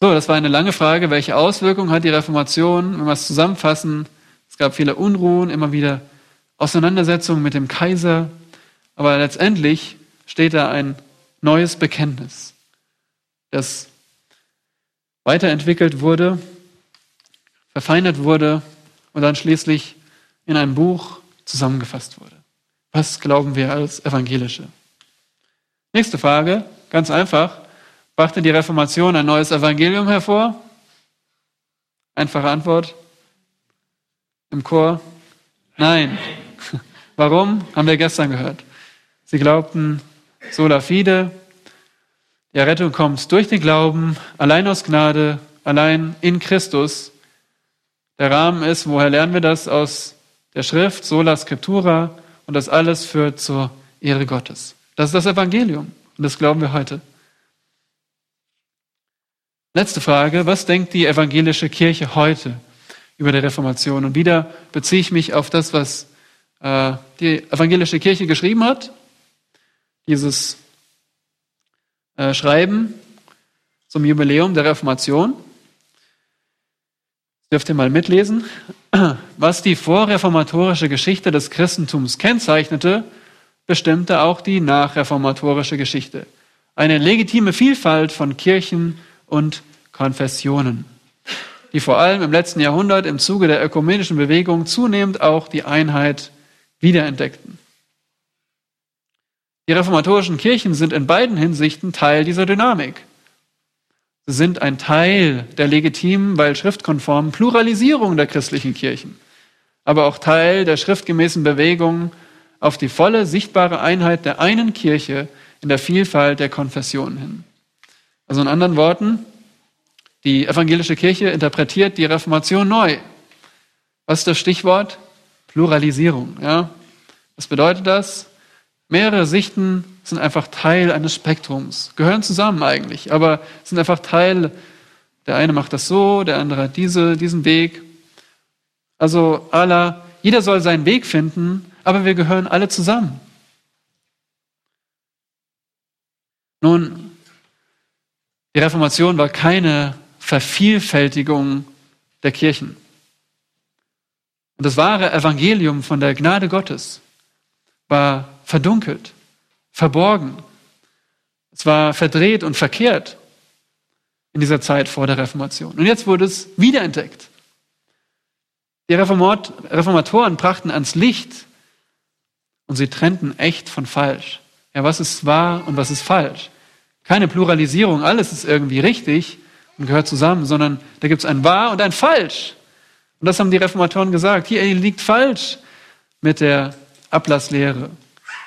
So, das war eine lange Frage. Welche Auswirkungen hat die Reformation? Wenn wir es zusammenfassen, es gab viele Unruhen, immer wieder Auseinandersetzungen mit dem Kaiser, aber letztendlich steht da ein neues Bekenntnis, das weiterentwickelt wurde, verfeinert wurde und dann schließlich in einem Buch zusammengefasst wurde. Was glauben wir als Evangelische? Nächste Frage, ganz einfach. Brachte die Reformation ein neues Evangelium hervor? Einfache Antwort. Im Chor? Nein. Warum? Haben wir gestern gehört. Sie glaubten sola fide, die Errettung kommt durch den Glauben, allein aus Gnade, allein in Christus. Der Rahmen ist, woher lernen wir das? Aus der Schrift, sola scriptura, und das alles führt zur Ehre Gottes. Das ist das Evangelium und das glauben wir heute. Letzte Frage, was denkt die evangelische Kirche heute über die Reformation? Und wieder beziehe ich mich auf das, was äh, die evangelische Kirche geschrieben hat dieses äh, Schreiben zum Jubiläum der Reformation. Dürft ihr mal mitlesen. Was die vorreformatorische Geschichte des Christentums kennzeichnete, bestimmte auch die nachreformatorische Geschichte. Eine legitime Vielfalt von Kirchen und Konfessionen, die vor allem im letzten Jahrhundert im Zuge der ökumenischen Bewegung zunehmend auch die Einheit wiederentdeckten. Die reformatorischen Kirchen sind in beiden Hinsichten Teil dieser Dynamik. Sie sind ein Teil der legitimen, weil schriftkonformen Pluralisierung der christlichen Kirchen, aber auch Teil der schriftgemäßen Bewegung auf die volle sichtbare Einheit der einen Kirche in der Vielfalt der Konfessionen hin. Also in anderen Worten, die evangelische Kirche interpretiert die Reformation neu. Was ist das Stichwort? Pluralisierung. Ja? Was bedeutet das? Mehrere Sichten sind einfach Teil eines Spektrums, gehören zusammen eigentlich, aber sind einfach Teil. Der eine macht das so, der andere hat diese, diesen Weg. Also Allah, jeder soll seinen Weg finden, aber wir gehören alle zusammen. Nun, die Reformation war keine Vervielfältigung der Kirchen. Und das wahre Evangelium von der Gnade Gottes war verdunkelt, verborgen. Es war verdreht und verkehrt in dieser Zeit vor der Reformation. Und jetzt wurde es wiederentdeckt. Die Reformatoren brachten ans Licht und sie trennten echt von falsch. Ja, was ist wahr und was ist falsch? Keine Pluralisierung, alles ist irgendwie richtig und gehört zusammen, sondern da gibt es ein wahr und ein falsch. Und das haben die Reformatoren gesagt. Hier liegt falsch mit der Ablasslehre.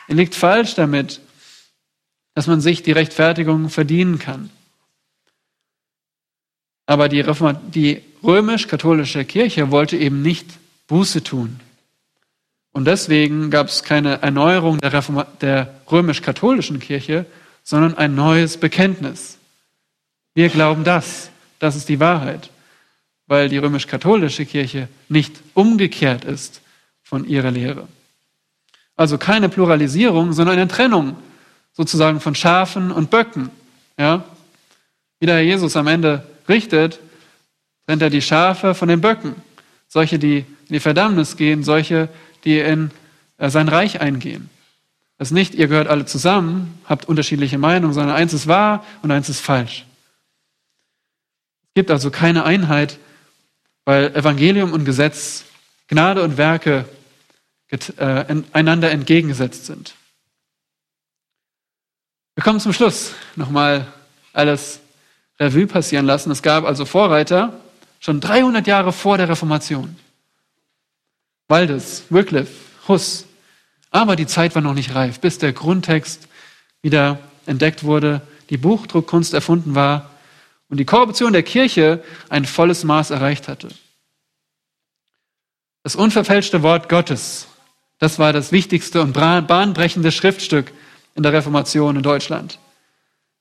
Ihr liegt falsch damit, dass man sich die Rechtfertigung verdienen kann. Aber die, die römisch-katholische Kirche wollte eben nicht Buße tun. Und deswegen gab es keine Erneuerung der, der römisch-katholischen Kirche, sondern ein neues Bekenntnis. Wir glauben das. Das ist die Wahrheit. Weil die römisch-katholische Kirche nicht umgekehrt ist von ihrer Lehre. Also keine Pluralisierung, sondern eine Trennung sozusagen von Schafen und Böcken. Ja? Wie der Herr Jesus am Ende richtet, trennt er die Schafe von den Böcken. Solche, die in die Verdammnis gehen, solche, die in äh, sein Reich eingehen. Das ist nicht, ihr gehört alle zusammen, habt unterschiedliche Meinungen, sondern eins ist wahr und eins ist falsch. Es gibt also keine Einheit, weil Evangelium und Gesetz, Gnade und Werke äh, einander entgegengesetzt sind. Wir kommen zum Schluss. Nochmal alles Revue passieren lassen. Es gab also Vorreiter schon 300 Jahre vor der Reformation. Waldes, Wycliffe, Huss. Aber die Zeit war noch nicht reif, bis der Grundtext wieder entdeckt wurde, die Buchdruckkunst erfunden war und die Korruption der Kirche ein volles Maß erreicht hatte. Das unverfälschte Wort Gottes das war das wichtigste und bahnbrechende Schriftstück in der Reformation in Deutschland.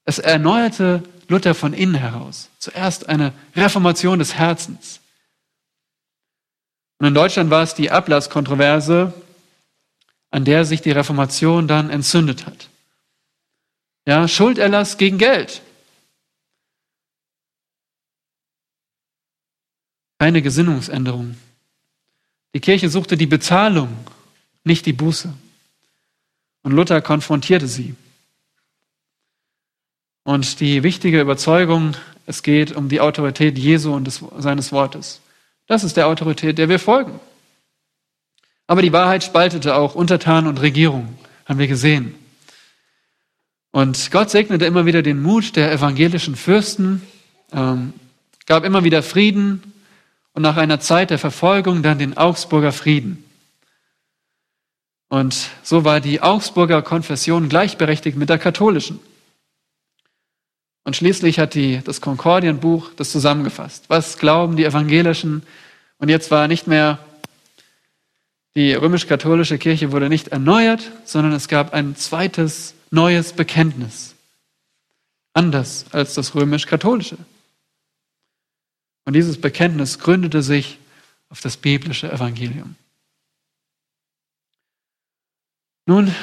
Es erneuerte Luther von innen heraus. Zuerst eine Reformation des Herzens. Und in Deutschland war es die Ablasskontroverse, an der sich die Reformation dann entzündet hat. Ja, Schulderlass gegen Geld. Keine Gesinnungsänderung. Die Kirche suchte die Bezahlung nicht die Buße. Und Luther konfrontierte sie. Und die wichtige Überzeugung, es geht um die Autorität Jesu und des, seines Wortes. Das ist der Autorität, der wir folgen. Aber die Wahrheit spaltete auch Untertan und Regierung, haben wir gesehen. Und Gott segnete immer wieder den Mut der evangelischen Fürsten, ähm, gab immer wieder Frieden und nach einer Zeit der Verfolgung dann den Augsburger Frieden. Und so war die Augsburger Konfession gleichberechtigt mit der katholischen. Und schließlich hat die, das Konkordienbuch das zusammengefasst. Was glauben die Evangelischen? Und jetzt war nicht mehr, die römisch-katholische Kirche wurde nicht erneuert, sondern es gab ein zweites, neues Bekenntnis. Anders als das römisch-katholische. Und dieses Bekenntnis gründete sich auf das biblische Evangelium. Nun,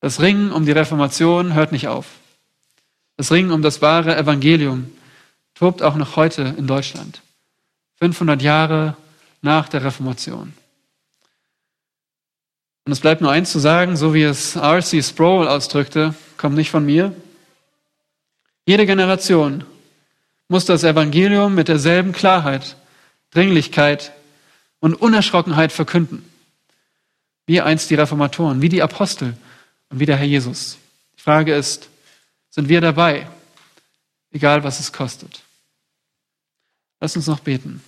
das Ringen um die Reformation hört nicht auf. Das Ringen um das wahre Evangelium tobt auch noch heute in Deutschland. 500 Jahre nach der Reformation. Und es bleibt nur eins zu sagen, so wie es R.C. Sproul ausdrückte, kommt nicht von mir. Jede Generation muss das Evangelium mit derselben Klarheit, Dringlichkeit und Unerschrockenheit verkünden. Wie einst die Reformatoren, wie die Apostel und wie der Herr Jesus. Die Frage ist, sind wir dabei, egal was es kostet? Lass uns noch beten.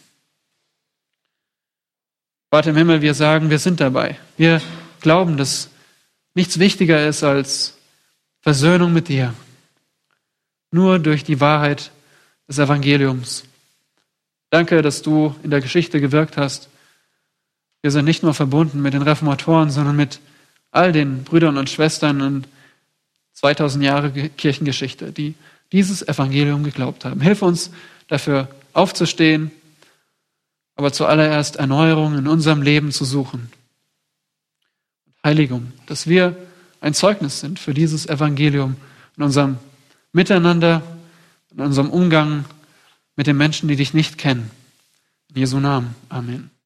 Vater im Himmel, wir sagen, wir sind dabei. Wir glauben, dass nichts wichtiger ist als Versöhnung mit dir. Nur durch die Wahrheit des Evangeliums. Danke, dass du in der Geschichte gewirkt hast. Wir sind nicht nur verbunden mit den Reformatoren, sondern mit all den Brüdern und Schwestern in 2000 Jahre Kirchengeschichte, die dieses Evangelium geglaubt haben. Hilf uns dafür aufzustehen, aber zuallererst Erneuerung in unserem Leben zu suchen. Heiligung, dass wir ein Zeugnis sind für dieses Evangelium in unserem Miteinander, in unserem Umgang mit den Menschen, die dich nicht kennen. In Jesu Namen. Amen.